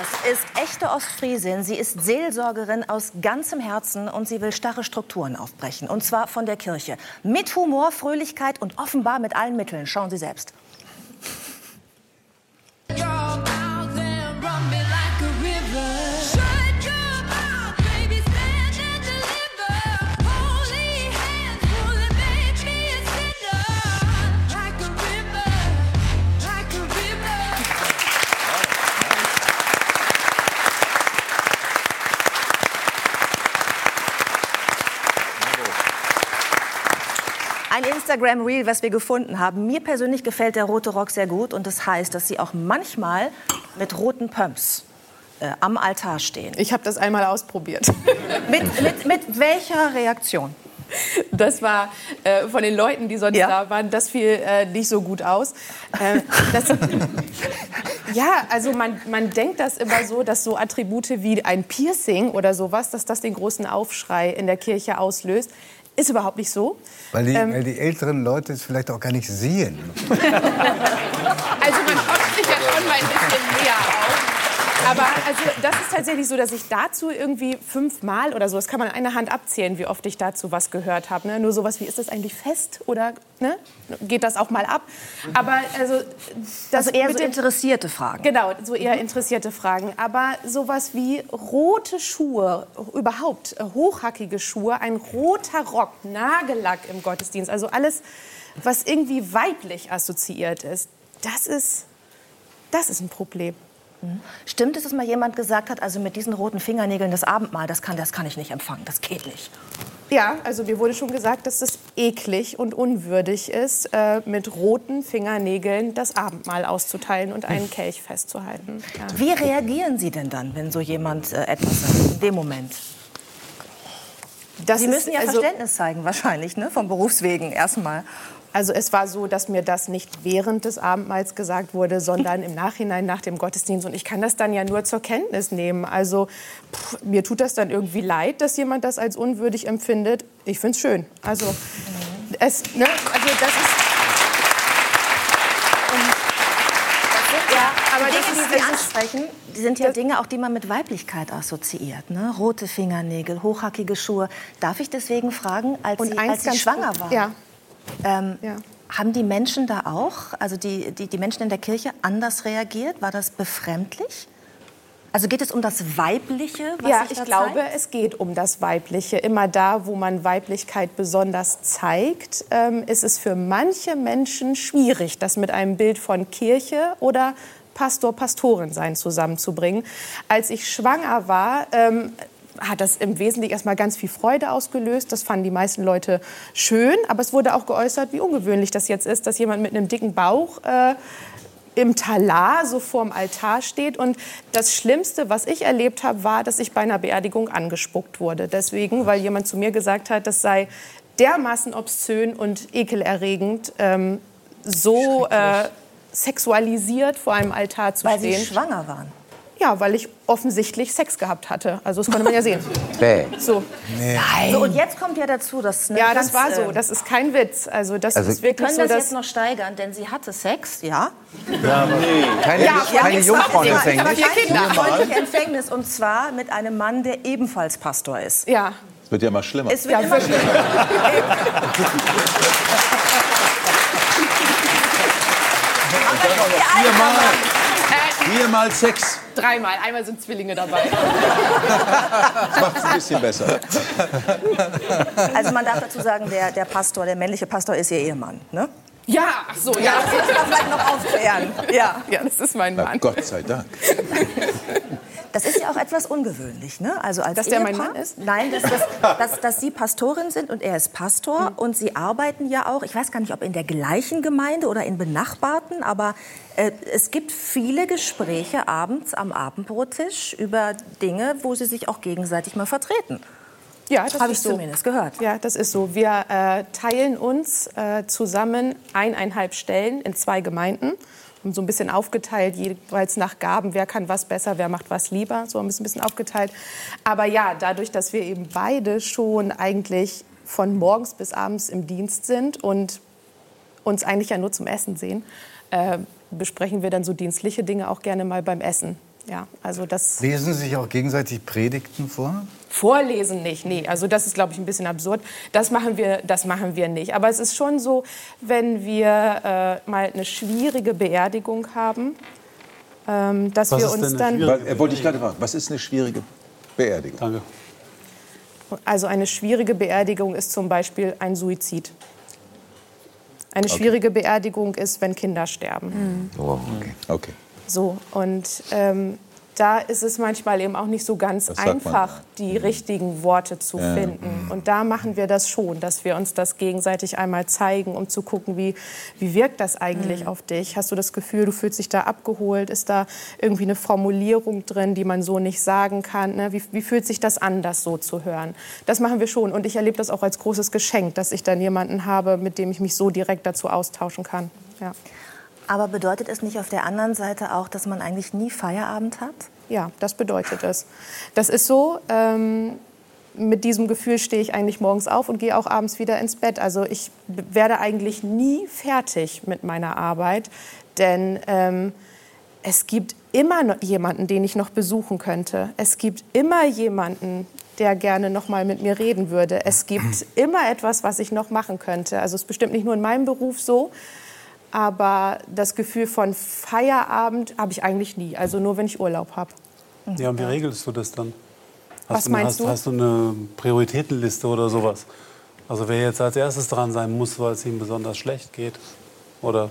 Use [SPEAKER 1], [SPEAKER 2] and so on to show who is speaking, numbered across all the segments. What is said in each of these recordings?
[SPEAKER 1] Das ist echte Ostfriesin. Sie ist Seelsorgerin aus ganzem Herzen und sie will starre Strukturen aufbrechen. Und zwar von der Kirche. Mit Humor, Fröhlichkeit und offenbar mit allen Mitteln. Schauen Sie selbst. Ein Instagram-Reel, was wir gefunden haben. Mir persönlich gefällt der rote Rock sehr gut und das heißt, dass Sie auch manchmal mit roten Pumps äh, am Altar stehen.
[SPEAKER 2] Ich habe das einmal ausprobiert.
[SPEAKER 1] mit, mit, mit welcher Reaktion?
[SPEAKER 2] Das war äh, von den Leuten, die sonst ja. da waren, das fiel äh, nicht so gut aus. Äh, das, ja, also man, man denkt das immer so, dass so Attribute wie ein Piercing oder sowas, dass das den großen Aufschrei in der Kirche auslöst. Ist überhaupt nicht so.
[SPEAKER 3] Weil die, ähm, weil die älteren Leute es vielleicht auch gar nicht sehen.
[SPEAKER 2] also man hofft sich ja schon mal ein bisschen näher auf. Aber also, das ist tatsächlich so, dass ich dazu irgendwie fünfmal oder so, das kann man an einer Hand abzählen, wie oft ich dazu was gehört habe. Ne? Nur sowas wie, ist das eigentlich fest oder ne? geht das auch mal ab? Aber also,
[SPEAKER 1] das also eher so interessierte Fragen.
[SPEAKER 2] Genau, so eher interessierte Fragen. Aber sowas wie rote Schuhe, überhaupt äh, hochhackige Schuhe, ein roter Rock, Nagellack im Gottesdienst, also alles, was irgendwie weiblich assoziiert ist, das ist, das ist ein Problem.
[SPEAKER 1] Stimmt es, dass mal jemand gesagt hat, also mit diesen roten Fingernägeln das Abendmahl, das kann, das kann ich nicht empfangen, das geht nicht?
[SPEAKER 2] Ja, also mir wurde schon gesagt, dass es eklig und unwürdig ist, äh, mit roten Fingernägeln das Abendmahl auszuteilen und einen Kelch festzuhalten.
[SPEAKER 1] Ja. Wie reagieren Sie denn dann, wenn so jemand äh, etwas sagt, in dem Moment? Das Sie müssen ja also, Verständnis zeigen, wahrscheinlich, ne? vom Berufswegen erstmal.
[SPEAKER 2] Also es war so, dass mir das nicht während des Abendmahls gesagt wurde, sondern im Nachhinein nach dem Gottesdienst. Und ich kann das dann ja nur zur Kenntnis nehmen. Also pff, mir tut das dann irgendwie leid, dass jemand das als unwürdig empfindet. Ich finde es schön. Also, es, ne, also das ist...
[SPEAKER 1] Ja, aber Dinge, die Sie ansprechen, sind ja Dinge, auch die man mit Weiblichkeit assoziiert. Ne? Rote Fingernägel, hochhackige Schuhe. Darf ich deswegen fragen, als Sie, als Sie schwanger waren?
[SPEAKER 2] Ja.
[SPEAKER 1] Ähm, ja. Haben die Menschen da auch, also die, die, die Menschen in der Kirche, anders reagiert? War das befremdlich? Also geht es um das Weibliche?
[SPEAKER 2] Was ja, ich glaube, zeigt? es geht um das Weibliche. Immer da, wo man Weiblichkeit besonders zeigt, ähm, ist es für manche Menschen schwierig, das mit einem Bild von Kirche oder Pastor, Pastorin sein zusammenzubringen. Als ich schwanger war, ähm, hat das im Wesentlichen erstmal ganz viel Freude ausgelöst. Das fanden die meisten Leute schön. Aber es wurde auch geäußert, wie ungewöhnlich das jetzt ist, dass jemand mit einem dicken Bauch äh, im Talar so vorm Altar steht. Und das Schlimmste, was ich erlebt habe, war, dass ich bei einer Beerdigung angespuckt wurde. Deswegen, weil jemand zu mir gesagt hat, das sei dermaßen obszön und ekelerregend, ähm, so äh, sexualisiert vor einem Altar zu
[SPEAKER 1] weil
[SPEAKER 2] stehen.
[SPEAKER 1] Weil Sie schwanger waren.
[SPEAKER 2] Ja, weil ich offensichtlich Sex gehabt hatte. Also das konnte man ja sehen.
[SPEAKER 3] Bäh.
[SPEAKER 2] So.
[SPEAKER 1] Nee. Nein. So, und jetzt kommt ja dazu, dass
[SPEAKER 2] ja, das war so. Das ist kein Witz. Also das also ist wirklich
[SPEAKER 1] können so, das jetzt noch steigern, denn sie hatte Sex, ja?
[SPEAKER 3] Ja, aber nee. keine, ja, keine ja, Jungfrauenempfängnis.
[SPEAKER 1] Ich habe Empfängnis und zwar mit einem Mann, der ebenfalls Pastor ist.
[SPEAKER 2] Ja.
[SPEAKER 4] Es wird ja immer schlimmer.
[SPEAKER 1] Es wird ja, immer schlimmer.
[SPEAKER 4] Viermal. Viermal Sex.
[SPEAKER 2] Dreimal. Einmal sind Zwillinge dabei.
[SPEAKER 4] Das macht es ein bisschen besser.
[SPEAKER 1] Also man darf dazu sagen, der, der Pastor, der männliche Pastor ist ihr Ehemann, ne?
[SPEAKER 2] Ja, ach so, ja. ja
[SPEAKER 1] das muss man vielleicht noch aufklären.
[SPEAKER 2] Ja. ja, das ist mein Mann.
[SPEAKER 4] Na, Gott sei Dank.
[SPEAKER 1] Das ist ja auch etwas ungewöhnlich, ne? Also als
[SPEAKER 2] dass der mein Mann ist?
[SPEAKER 1] Nein, dass, dass, dass, dass, Sie Pastorin sind und er ist Pastor hm. und Sie arbeiten ja auch, ich weiß gar nicht, ob in der gleichen Gemeinde oder in benachbarten, aber äh, es gibt viele Gespräche abends am Abendbrottisch über Dinge, wo Sie sich auch gegenseitig mal vertreten.
[SPEAKER 2] Ja, das
[SPEAKER 1] habe ich
[SPEAKER 2] so.
[SPEAKER 1] zumindest gehört.
[SPEAKER 2] Ja, das ist so. Wir äh, teilen uns äh, zusammen eineinhalb Stellen in zwei Gemeinden so ein bisschen aufgeteilt, jeweils nach Gaben, wer kann was besser, wer macht was lieber, so ein bisschen, ein bisschen aufgeteilt. Aber ja, dadurch, dass wir eben beide schon eigentlich von morgens bis abends im Dienst sind und uns eigentlich ja nur zum Essen sehen, äh, besprechen wir dann so dienstliche Dinge auch gerne mal beim Essen. Ja, also das
[SPEAKER 3] Lesen Sie sich auch gegenseitig Predigten vor?
[SPEAKER 2] Vorlesen nicht, nee. Also das ist, glaube ich, ein bisschen absurd. Das machen wir, das machen wir nicht. Aber es ist schon so, wenn wir äh, mal eine schwierige Beerdigung haben, ähm, dass
[SPEAKER 5] Was
[SPEAKER 2] wir uns dann,
[SPEAKER 4] äh, wollte ich gerade fragen, was ist eine schwierige Beerdigung?
[SPEAKER 5] Danke.
[SPEAKER 2] also eine schwierige Beerdigung ist zum Beispiel ein Suizid. Eine schwierige Beerdigung ist, wenn Kinder sterben.
[SPEAKER 3] Oh, okay.
[SPEAKER 4] Okay.
[SPEAKER 2] So, und ähm, da ist es manchmal eben auch nicht so ganz einfach, die richtigen Worte zu finden. Und da machen wir das schon, dass wir uns das gegenseitig einmal zeigen, um zu gucken, wie, wie wirkt das eigentlich auf dich? Hast du das Gefühl, du fühlst dich da abgeholt? Ist da irgendwie eine Formulierung drin, die man so nicht sagen kann? Ne? Wie, wie fühlt sich das an, das so zu hören? Das machen wir schon. Und ich erlebe das auch als großes Geschenk, dass ich dann jemanden habe, mit dem ich mich so direkt dazu austauschen kann. Ja.
[SPEAKER 1] Aber bedeutet es nicht auf der anderen Seite auch, dass man eigentlich nie Feierabend hat?
[SPEAKER 2] Ja, das bedeutet es. Das ist so. Ähm, mit diesem Gefühl stehe ich eigentlich morgens auf und gehe auch abends wieder ins Bett. Also ich werde eigentlich nie fertig mit meiner Arbeit, denn ähm, es gibt immer noch jemanden, den ich noch besuchen könnte. Es gibt immer jemanden, der gerne noch mal mit mir reden würde. Es gibt immer etwas, was ich noch machen könnte. Also es ist bestimmt nicht nur in meinem Beruf so, aber das Gefühl von Feierabend habe ich eigentlich nie. Also nur, wenn ich Urlaub habe.
[SPEAKER 5] Ja, und wie regelst du das dann?
[SPEAKER 2] Was
[SPEAKER 5] du,
[SPEAKER 2] meinst
[SPEAKER 5] hast,
[SPEAKER 2] du?
[SPEAKER 5] Hast du eine Prioritätenliste oder sowas? Also wer jetzt als erstes dran sein muss, weil es ihm besonders schlecht geht? Oder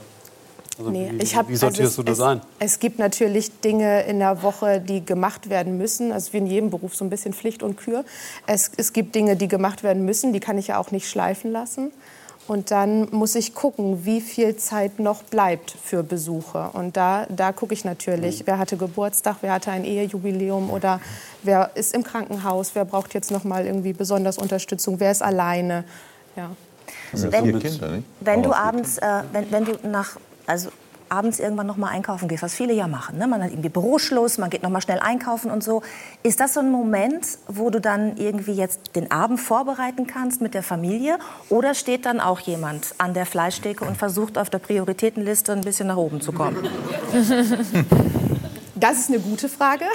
[SPEAKER 5] also
[SPEAKER 2] Nee,
[SPEAKER 5] wie,
[SPEAKER 2] ich hab,
[SPEAKER 5] wie sortierst
[SPEAKER 2] also
[SPEAKER 5] du
[SPEAKER 2] es,
[SPEAKER 5] das ein?
[SPEAKER 2] Es, es gibt natürlich Dinge in der Woche, die gemacht werden müssen. Also wie in jedem Beruf so ein bisschen Pflicht und Kür. Es, es gibt Dinge, die gemacht werden müssen, die kann ich ja auch nicht schleifen lassen. Und dann muss ich gucken, wie viel Zeit noch bleibt für Besuche. Und da, da gucke ich natürlich, wer hatte Geburtstag, wer hatte ein Ehejubiläum oder wer ist im Krankenhaus, wer braucht jetzt noch mal irgendwie besonders Unterstützung, wer ist alleine. Ja.
[SPEAKER 4] Ja,
[SPEAKER 1] Wenn-
[SPEAKER 4] Kinder, nicht?
[SPEAKER 1] Wenn du
[SPEAKER 4] noch vier
[SPEAKER 1] abends, äh, wenn, wenn du nach, also abends irgendwann noch mal einkaufen gehst, was viele ja machen, ne? man hat irgendwie Büroschluss, man geht noch mal schnell einkaufen und so, ist das so ein Moment, wo du dann irgendwie jetzt den Abend vorbereiten kannst mit der Familie, oder steht dann auch jemand an der Fleischtheke und versucht auf der Prioritätenliste ein bisschen nach oben zu kommen?
[SPEAKER 2] Das ist eine gute Frage.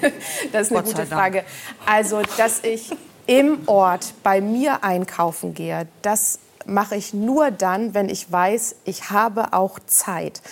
[SPEAKER 2] Das ist eine gute. Frage. Also, dass ich im Ort bei mir einkaufen gehe, das mache ich nur dann, wenn ich weiß, ich habe auch Zeit.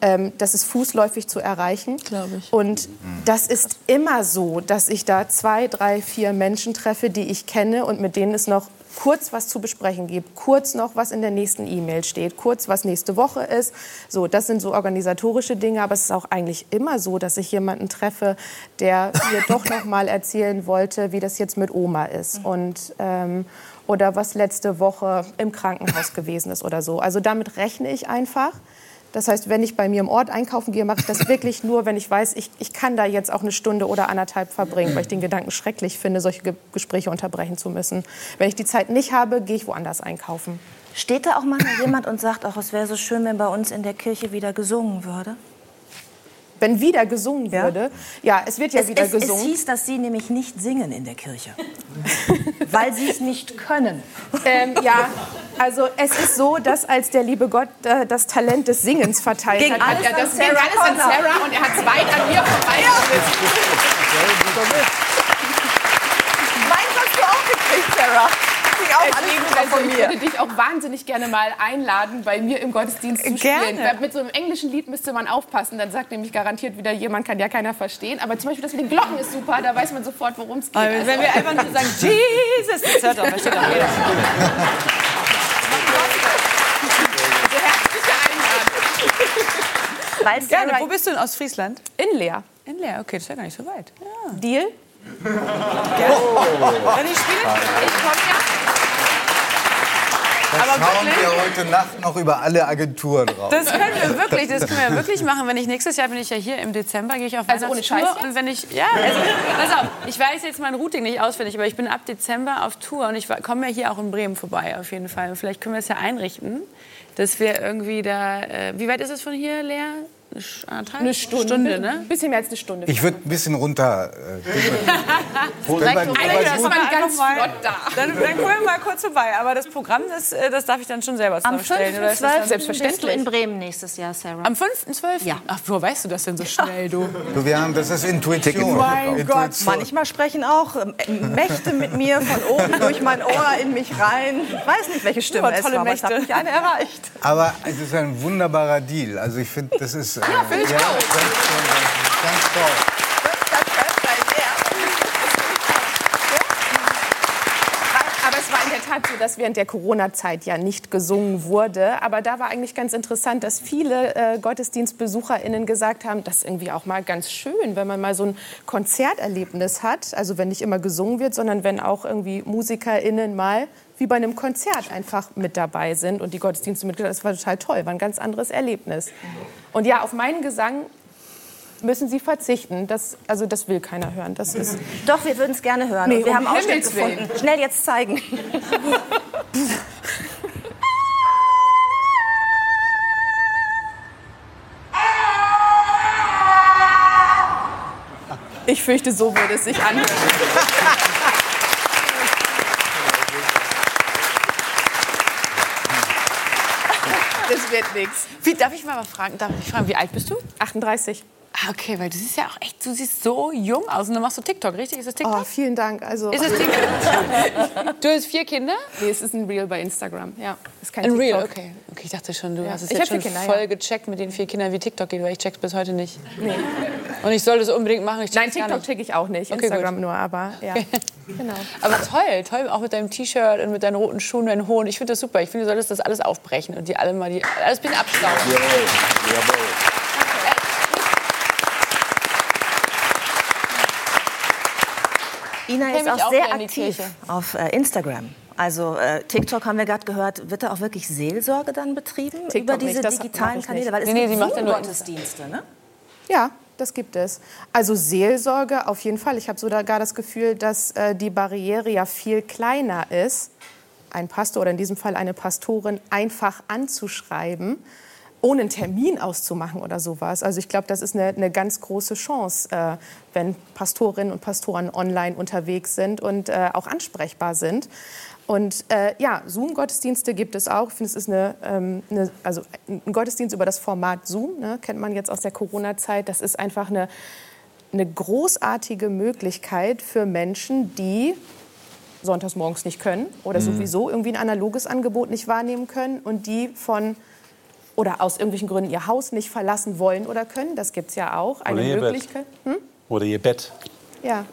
[SPEAKER 2] Ähm, das ist fußläufig zu erreichen.
[SPEAKER 6] Glaube ich.
[SPEAKER 2] Und das ist immer so, dass ich da zwei, drei, vier Menschen treffe, die ich kenne und mit denen es noch kurz was zu besprechen gibt, kurz noch was in der nächsten E-Mail steht, kurz was nächste Woche ist. So, das sind so organisatorische Dinge, aber es ist auch eigentlich immer so, dass ich jemanden treffe, der mir doch noch mal erzählen wollte, wie das jetzt mit Oma ist und ähm, oder was letzte Woche im Krankenhaus gewesen ist oder so. Also damit rechne ich einfach. Das heißt, wenn ich bei mir im Ort einkaufen gehe, mache ich das wirklich nur, wenn ich weiß, ich, ich kann da jetzt auch eine Stunde oder anderthalb verbringen, weil ich den Gedanken schrecklich finde, solche Ge Gespräche unterbrechen zu müssen. Wenn ich die Zeit nicht habe, gehe ich woanders einkaufen.
[SPEAKER 1] Steht da auch mal jemand und sagt, auch es wäre so schön, wenn bei uns in der Kirche wieder gesungen würde?
[SPEAKER 2] Wenn wieder gesungen
[SPEAKER 1] Ja?
[SPEAKER 2] würde, ja, es wird ja
[SPEAKER 1] Es,
[SPEAKER 2] wieder
[SPEAKER 1] es, es
[SPEAKER 2] gesungen.
[SPEAKER 1] hieß, dass Sie nämlich nicht singen in der Kirche, weil Sie es nicht können.
[SPEAKER 2] Ähm, ja, also es ist so, dass als der liebe Gott äh, das Talent des Singens verteilt
[SPEAKER 1] Ging
[SPEAKER 2] hat, hat
[SPEAKER 1] alles
[SPEAKER 2] er
[SPEAKER 1] an
[SPEAKER 2] das ging
[SPEAKER 1] Sarah
[SPEAKER 2] alles an
[SPEAKER 1] Connor.
[SPEAKER 2] Sarah und er hat es weit an mir vorbei.
[SPEAKER 6] Meins hast du auch gekriegt, Sarah. Auch rüber
[SPEAKER 2] also
[SPEAKER 6] von
[SPEAKER 2] ich
[SPEAKER 6] mir.
[SPEAKER 2] würde dich auch wahnsinnig gerne mal einladen, bei mir im Gottesdienst zu
[SPEAKER 6] Gerne.
[SPEAKER 2] spielen. Weil Mit so einem englischen Lied müsste man aufpassen, dann sagt nämlich garantiert wieder jemand, kann ja keiner verstehen. Aber zum Beispiel das mit den Glocken ist super, da weiß man sofort, worum es geht.
[SPEAKER 6] Aber wenn wir einfach nur sagen, Jesus, das hört doch, versteht doch jeder.
[SPEAKER 2] Also herzliche Einladung.
[SPEAKER 1] Weil
[SPEAKER 6] Gerne. Wo bist du in Ostfriesland?
[SPEAKER 2] In Leer.
[SPEAKER 6] In Leer. Okay, das ist ja gar nicht so weit. Ja.
[SPEAKER 2] Deal?
[SPEAKER 6] Wenn ich spiele, ich ja.
[SPEAKER 3] Da
[SPEAKER 6] Aber
[SPEAKER 3] schauen
[SPEAKER 6] wirklich?
[SPEAKER 3] wir heute Nacht noch über alle Agenturen raus.
[SPEAKER 6] Das können wir wirklich, das können wir wirklich machen. Wenn ich nächstes Jahr bin ich ja hier im Dezember, gehe ich auf
[SPEAKER 2] Also ohne. Scheiß?
[SPEAKER 6] Und wenn ich, ja, also, pass auf, ich weiß jetzt mein Routing nicht auswendig, aber ich bin ab Dezember auf Tour und ich komme ja hier auch in Bremen vorbei auf jeden Fall. Und vielleicht können wir es ja einrichten, dass wir irgendwie da, äh, wie weit ist es von hier, Lea? Eine
[SPEAKER 2] Stunde,
[SPEAKER 6] Stunde ne?
[SPEAKER 2] Ein bisschen mehr als eine Stunde.
[SPEAKER 7] Ich würde ein bisschen runter. Äh, wenn man-
[SPEAKER 6] man
[SPEAKER 2] ganz flott da.
[SPEAKER 6] Dann, dann kommen wir mal kurz vorbei. Aber das Programm, das, äh, das darf ich dann schon selber
[SPEAKER 1] Am
[SPEAKER 6] zusammenstellen. das
[SPEAKER 1] 5.12.
[SPEAKER 6] dann-
[SPEAKER 2] Selbstverständlich.
[SPEAKER 1] bist du in Bremen nächstes Jahr, Sarah.
[SPEAKER 6] Am 5.12.?
[SPEAKER 1] Ja.
[SPEAKER 6] Ach, woher weißt du das denn so schnell, du?
[SPEAKER 7] du, wir haben, das ist Intuition.
[SPEAKER 6] Mein Gott.
[SPEAKER 7] Intuition.
[SPEAKER 8] Manchmal sprechen auch ähm, Mächte mit mir von oben durch mein Ohr in mich rein. Ich weiß nicht, welche Stimme es
[SPEAKER 6] tolle
[SPEAKER 8] war, aber ich habe mich eine erreicht.
[SPEAKER 7] Aber es ist ein wunderbarer Deal. Also ich finde, das ist äh, ja,
[SPEAKER 2] finde ich
[SPEAKER 7] ganz,
[SPEAKER 2] auch.
[SPEAKER 7] toll, ganz toll.
[SPEAKER 2] Aber es dass während der Corona-Zeit ja nicht gesungen wurde. Aber da war eigentlich ganz interessant, dass viele äh, GottesdienstbesucherInnen gesagt haben, das ist irgendwie auch mal ganz schön, wenn man mal so ein Konzerterlebnis hat. Also wenn nicht immer gesungen wird, sondern wenn auch irgendwie MusikerInnen mal wie bei einem Konzert einfach mit dabei sind und die Gottesdienste mitgehört. Das war total toll, war ein ganz anderes Erlebnis. Und ja, auf meinen Gesang müssen Sie verzichten. Das, also das will keiner hören. Das ist
[SPEAKER 1] Doch, wir würden es gerne hören.
[SPEAKER 2] Nee,
[SPEAKER 1] wir
[SPEAKER 2] um
[SPEAKER 1] haben Ausschnitt gefunden. Schnell jetzt zeigen.
[SPEAKER 2] Ich fürchte, so würde es sich anhören. Das wird nichts.
[SPEAKER 6] Wie, darf ich mal fragen? Darf ich fragen, wie alt bist du?
[SPEAKER 2] 38.
[SPEAKER 6] Ah, okay, weil du siehst ja auch echt, du siehst so jung aus. Und dann machst du TikTok, richtig? Ist das TikTok?
[SPEAKER 2] Oh, vielen Dank. Also,
[SPEAKER 6] Ist es TikTok? du hast vier Kinder?
[SPEAKER 2] nee, es ist ein Reel bei Instagram. Ja, ist kein
[SPEAKER 6] Ein
[SPEAKER 2] TikTok.
[SPEAKER 6] Real, okay. okay. Ich dachte schon, du
[SPEAKER 2] Ja.
[SPEAKER 6] hast es
[SPEAKER 2] Ich
[SPEAKER 6] jetzt
[SPEAKER 2] hab
[SPEAKER 6] schon
[SPEAKER 2] Kinder,
[SPEAKER 6] voll
[SPEAKER 2] ja.
[SPEAKER 6] gecheckt mit den vier Kindern, wie TikTok geht, weil ich check's bis heute nicht. Und ich soll das unbedingt machen. Ich
[SPEAKER 2] Nein, TikTok checke ich auch nicht.
[SPEAKER 6] Okay,
[SPEAKER 2] Instagram
[SPEAKER 6] gut.
[SPEAKER 2] nur, aber ja. Genau.
[SPEAKER 6] Aber toll, toll, auch mit deinem T-Shirt und mit deinen roten Schuhen, deinen hohen. Ich finde das super. Ich finde, du solltest das alles aufbrechen und die alle mal die, alles ein bisschen abstauben.
[SPEAKER 1] Ina ist auch
[SPEAKER 6] auch
[SPEAKER 1] sehr aktiv auf äh, Instagram. Also äh, TikTok haben wir gerade gehört, wird da auch wirklich Seelsorge dann betrieben
[SPEAKER 2] TikTok
[SPEAKER 1] über diese
[SPEAKER 2] nicht,
[SPEAKER 1] digitalen Kanäle?
[SPEAKER 2] nicht.
[SPEAKER 1] Weil es
[SPEAKER 6] Nee, nee,
[SPEAKER 1] gibt
[SPEAKER 6] sie macht ja nur
[SPEAKER 1] Zoom-Gottesdienste, ne?
[SPEAKER 2] Ja, das gibt es. Also Seelsorge auf jeden Fall. Ich habe sogar das Gefühl, dass äh, die Barriere ja viel kleiner ist, einen Pastor oder in diesem Fall eine Pastorin einfach anzuschreiben, ohne einen Termin auszumachen oder sowas. Also ich glaube, das ist eine, eine ganz große Chance, äh, wenn Pastorinnen und Pastoren online unterwegs sind und äh, auch ansprechbar sind. Und äh, ja, Zoom-Gottesdienste gibt es auch. Ich finde, es ist eine, ähm, eine, also ein Gottesdienst über das Format Zoom, ne, kennt man jetzt aus der Corona-Zeit. Das ist einfach eine, eine großartige Möglichkeit für Menschen, die sonntags morgens nicht können oder sowieso irgendwie ein analoges Angebot nicht wahrnehmen können und die von oder aus irgendwelchen Gründen ihr Haus nicht verlassen wollen oder können. Das gibt es ja auch. Eine
[SPEAKER 5] Oder ihr Bett.
[SPEAKER 2] Möglichkeit. Hm?
[SPEAKER 5] Oder ihr Bett.
[SPEAKER 2] Ja.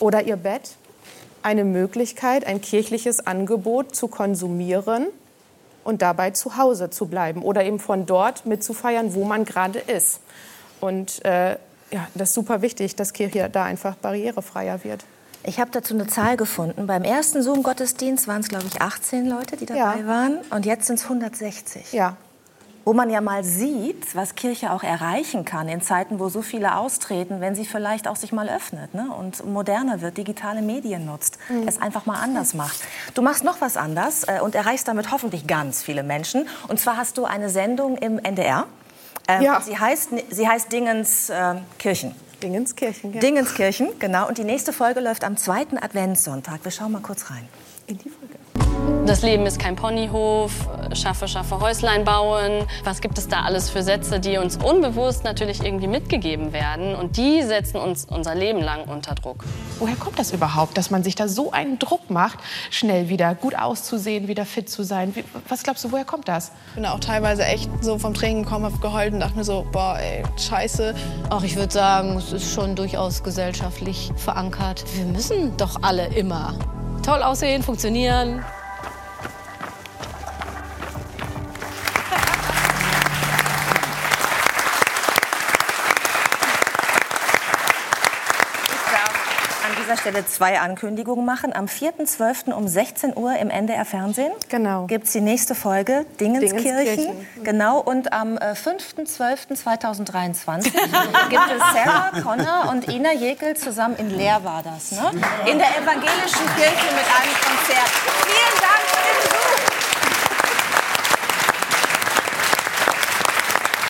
[SPEAKER 2] Oder ihr Bett. Eine Möglichkeit, ein kirchliches Angebot zu konsumieren und dabei zu Hause zu bleiben oder eben von dort mitzufeiern, wo man gerade ist. Und äh, ja, das ist super wichtig, dass Kirche da einfach barrierefreier wird.
[SPEAKER 1] Ich habe dazu eine Zahl gefunden. Beim ersten Zoom-Gottesdienst waren es, glaube ich, 18 Leute, die dabei
[SPEAKER 2] Ja.
[SPEAKER 1] waren. Und jetzt sind es 160.
[SPEAKER 2] Ja,
[SPEAKER 1] Wo man ja mal sieht, was Kirche auch erreichen kann in Zeiten, wo so viele austreten, wenn sie vielleicht auch sich mal öffnet ne? und moderner wird, digitale Medien nutzt, es einfach mal anders macht. Du machst noch was anders äh, und erreichst damit hoffentlich ganz viele Menschen. Und zwar hast du eine Sendung im NDR. Ähm,
[SPEAKER 2] Ja.
[SPEAKER 1] Sie heißt, sie heißt Dingens äh, Kirchen.
[SPEAKER 2] Dingenskirchen. Ja.
[SPEAKER 1] Dingenskirchen, genau. Und die nächste Folge läuft am zweiten Adventssonntag. Wir schauen mal kurz rein.
[SPEAKER 2] In die Folge.
[SPEAKER 9] Das Leben ist kein Ponyhof, schaffe, schaffe Häuslein bauen. Was gibt es da alles für Sätze, die uns unbewusst natürlich irgendwie mitgegeben werden? Und die setzen uns unser Leben lang unter Druck.
[SPEAKER 2] Woher kommt das überhaupt, dass man sich da so einen Druck macht, schnell wieder gut auszusehen, wieder fit zu sein? Wie, was glaubst du, woher kommt das?
[SPEAKER 10] Ich bin auch teilweise echt so vom Training gekommen, hab geheult und dachte mir so, boah, ey, scheiße.
[SPEAKER 11] Auch ich würde sagen, es ist schon durchaus gesellschaftlich verankert. Wir müssen doch alle immer toll aussehen, funktionieren.
[SPEAKER 1] Dieser Stelle zwei Ankündigungen machen. Am 4.12. um 16 Uhr im NDR Fernsehen
[SPEAKER 2] Genau.
[SPEAKER 1] gibt es die nächste Folge Dingenskirchen.
[SPEAKER 2] Dingenskirchen.
[SPEAKER 1] Genau. Und am äh, 5.12.2023 gibt es Sarah Connor und Ina Jekyll zusammen in Leer war das, ne? In der evangelischen Kirche mit einem Konzert.